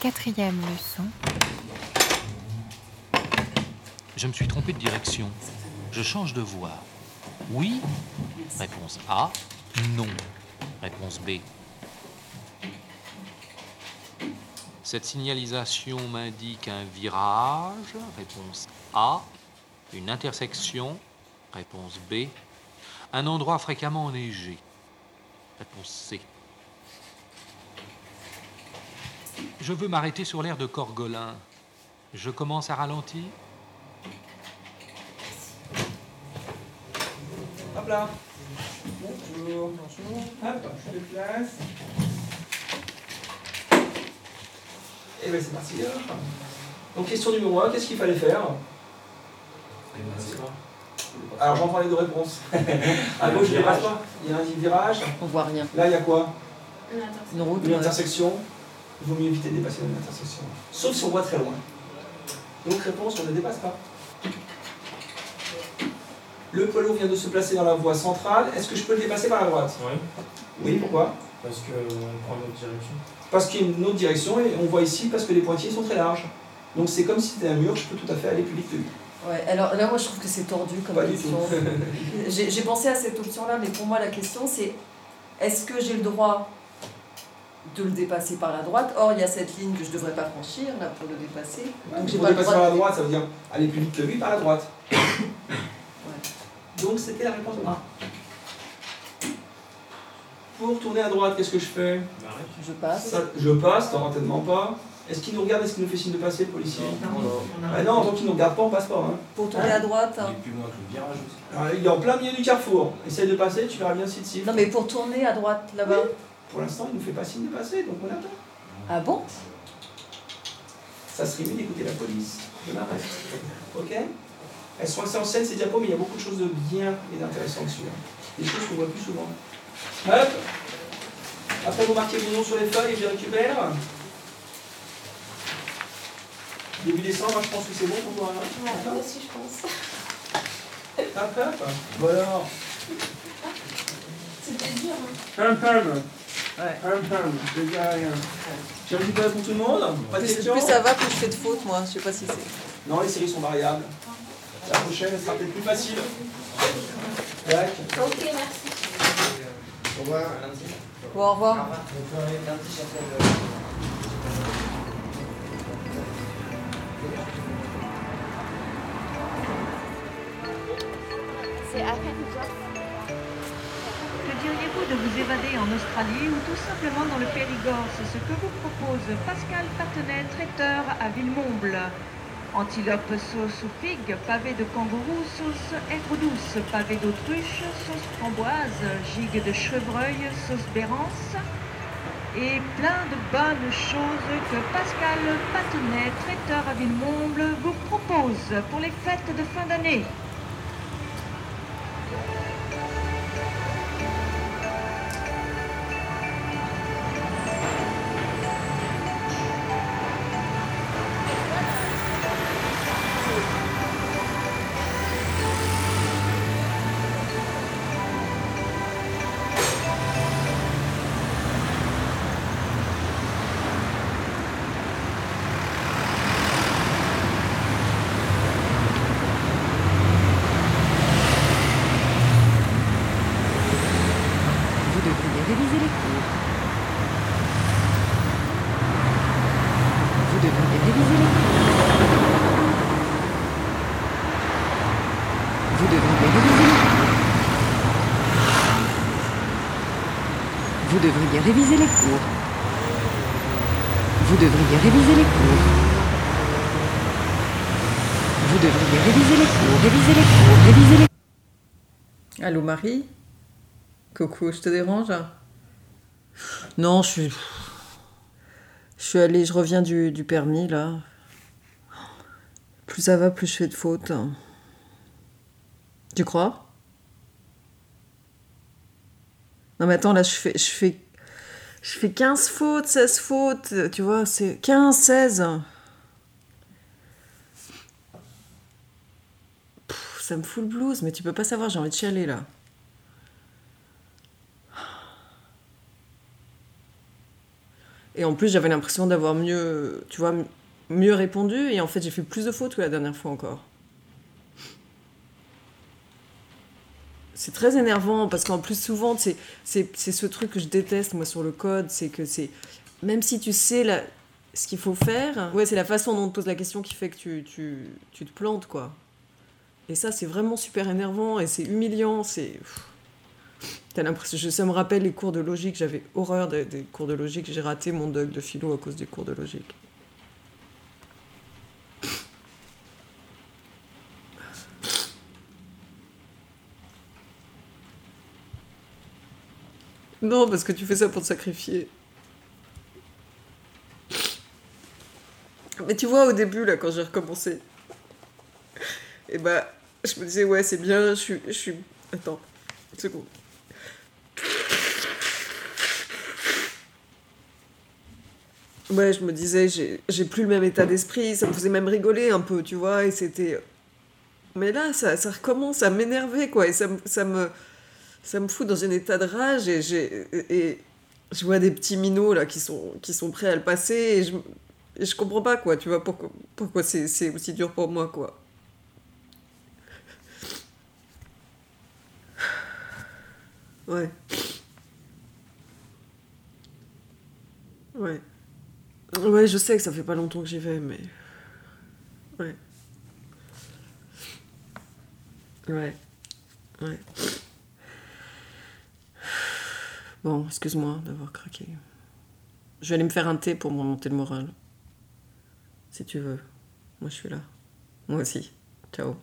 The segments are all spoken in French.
Quatrième leçon. Je me suis trompé de direction. Je change de voie. Oui Réponse A. Non. Réponse B. Cette signalisation m'indique un virage. Réponse A. Une intersection. Réponse B. Un endroit fréquemment enneigé. Réponse C. Je veux m'arrêter sur l'air de Corgolin. Je commence à ralentir Hop là. Bonjour, bonjour. Hop, je déplace. Et bien c'est parti. hop. Donc question numéro 1, qu'est-ce qu'il fallait faire? Alors j'en prends les deux réponses. à gauche, je pas. Il y a un virage. On voit rien. Là, il y a quoi? Une route. Une intersection. Il vaut mieux éviter de dépasser une intersection. Sauf si on voit très loin. Donc réponse, on ne dépasse pas. Le poids lourd vient de se placer dans la voie centrale. Est-ce que je peux le dépasser par la droite? Oui, Oui, pourquoi? Parce qu'on prend une autre direction. Parce qu'il y a une autre direction et on voit ici parce que les pointillés sont très larges. Donc c'est comme si c'était un mur, je peux tout à fait aller plus vite que lui. Ouais, alors là, moi, je trouve que c'est tordu comme Pas du question. j'ai pensé à cette option-là, mais pour moi, la question, c'est est-ce que j'ai le droit de le dépasser par la droite Or, il y a cette ligne que je ne devrais pas franchir, là, pour le dépasser. Donc, j'ai Pour pas le droit par la droite, ça veut dire aller plus vite que lui par la droite. Donc c'était la réponse A. Pour tourner à droite, qu'est-ce que je fais? Je passe. Ça, Je passe, certainement pas. Est-ce qu'il nous regarde Est-ce qu'il nous fait signe de passer, le policier? Ah non, tant qu'il ne nous regarde pas, on passe pas. Hein. Pour tourner à droite. hein. plus loin que le virage aussi. Alors, il est en plein milieu du carrefour. Essaye de passer, tu verras bien si de Non, mais pour tourner à droite, là-bas. Pour l'instant, il ne nous fait pas signe de passer, donc on attend. Ah bon? Ça serait mieux d'écouter la police. Je m'arrête. Ok? Elles sont assez anciennes ces diapos, mais il y a beaucoup de choses de bien et d'intéressant dessus. hein. Des choses qu'on voit plus souvent. Hop Après, vous marquez vos noms sur les feuilles et je les récupère. Début décembre, je pense que c'est bon pour toi. hein? Moi aussi, je pense. Hop, hop. Voilà. C'était dur. Hein. Hum, hum. Ouais. Je dis rien. J'ai un petit peu pour tout le monde Pas de Plus, questions plus ça va, plus je fais de fautes, moi. Je sais pas si c'est. Non, les séries sont variables. La prochaine, elle sera peut-être plus facile. Tac. Ok, merci. Au revoir. Bon, au revoir. C'est toi. De vous évader en Australie ou tout simplement dans le Périgord C'est ce que vous propose Pascal Patenet, traiteur à Villemomble. Antilope sauce ou figue, pavé de kangourou, sauce aigre douce, pavé d'autruche, sauce framboise, gigue de chevreuil, sauce bérance et plein de bonnes choses que Pascal Patenet, traiteur à Villemomble, vous propose pour les fêtes de fin d'année. Vous devriez réviser les cours. Vous devriez réviser les cours. Vous devriez réviser les cours, réviser les cours, réviser les Allô, Marie? Coucou, je te dérange? Non, je suis. Je suis allée, je reviens du, du permis, là. Plus ça va, plus je fais de fautes. Tu crois? Non, mais attends, là, je fais, je fais. Je fais 15 fautes, 16 fautes, tu vois, c'est 15, 16. Pff, ça me fout le blues, mais tu peux pas savoir, j'ai envie de chialer, là. Et en plus, j'avais l'impression d'avoir mieux, tu vois, mieux répondu. Et en fait, j'ai fait plus de fautes que la dernière fois encore. C'est très énervant parce qu'en plus, souvent, c'est ce truc que je déteste, moi, sur le code. C'est que c'est. Même si tu sais la, ce qu'il faut faire, ouais, c'est la façon dont on te pose la question qui fait que tu, tu, tu te plantes, quoi. Et ça, c'est vraiment super énervant et c'est humiliant. C'est. l'impression. Ça me rappelle les cours de logique. J'avais horreur des, des cours de logique. J'ai raté mon doc de philo à cause des cours de logique. Non, parce que tu fais ça pour te sacrifier. Mais tu vois, au début, là, quand j'ai recommencé, et bah, je me disais, ouais, c'est bien, je suis. Je suis... Attends, une seconde. Ouais, je me disais, j'ai plus le même état d'esprit, ça me faisait même rigoler un peu, tu vois, et c'était. Mais là, ça, ça recommence à m'énerver, quoi, et ça, ça me. Ça me fout dans un état de rage, et. Et je vois des petits minots, là, qui sont, qui sont prêts à le passer, et je, et je comprends pas, quoi, tu vois, pourquoi, pourquoi c'est aussi dur pour moi, quoi. Ouais. Ouais. Ouais, je sais que ça fait pas longtemps que j'y vais, mais. Ouais. Ouais. Ouais. Bon, excuse-moi d'avoir craqué. Je vais aller me faire un thé pour me remonter le moral. Si tu veux. Moi, je suis là. Moi aussi. Ciao.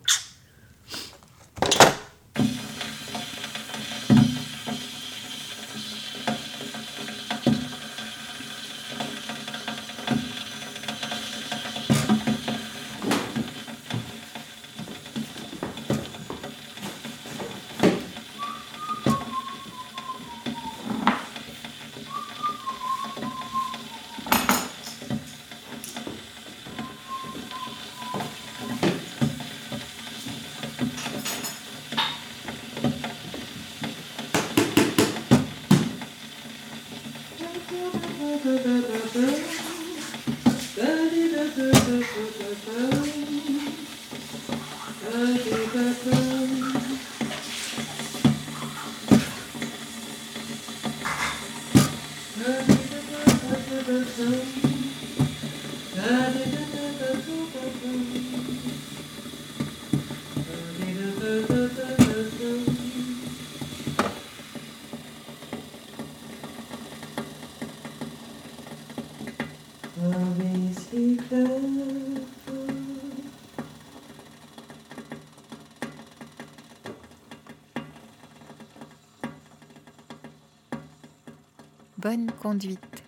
Bonne conduite.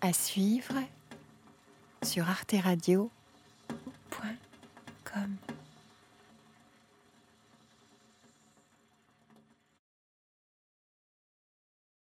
À suivre sur arteradio.com.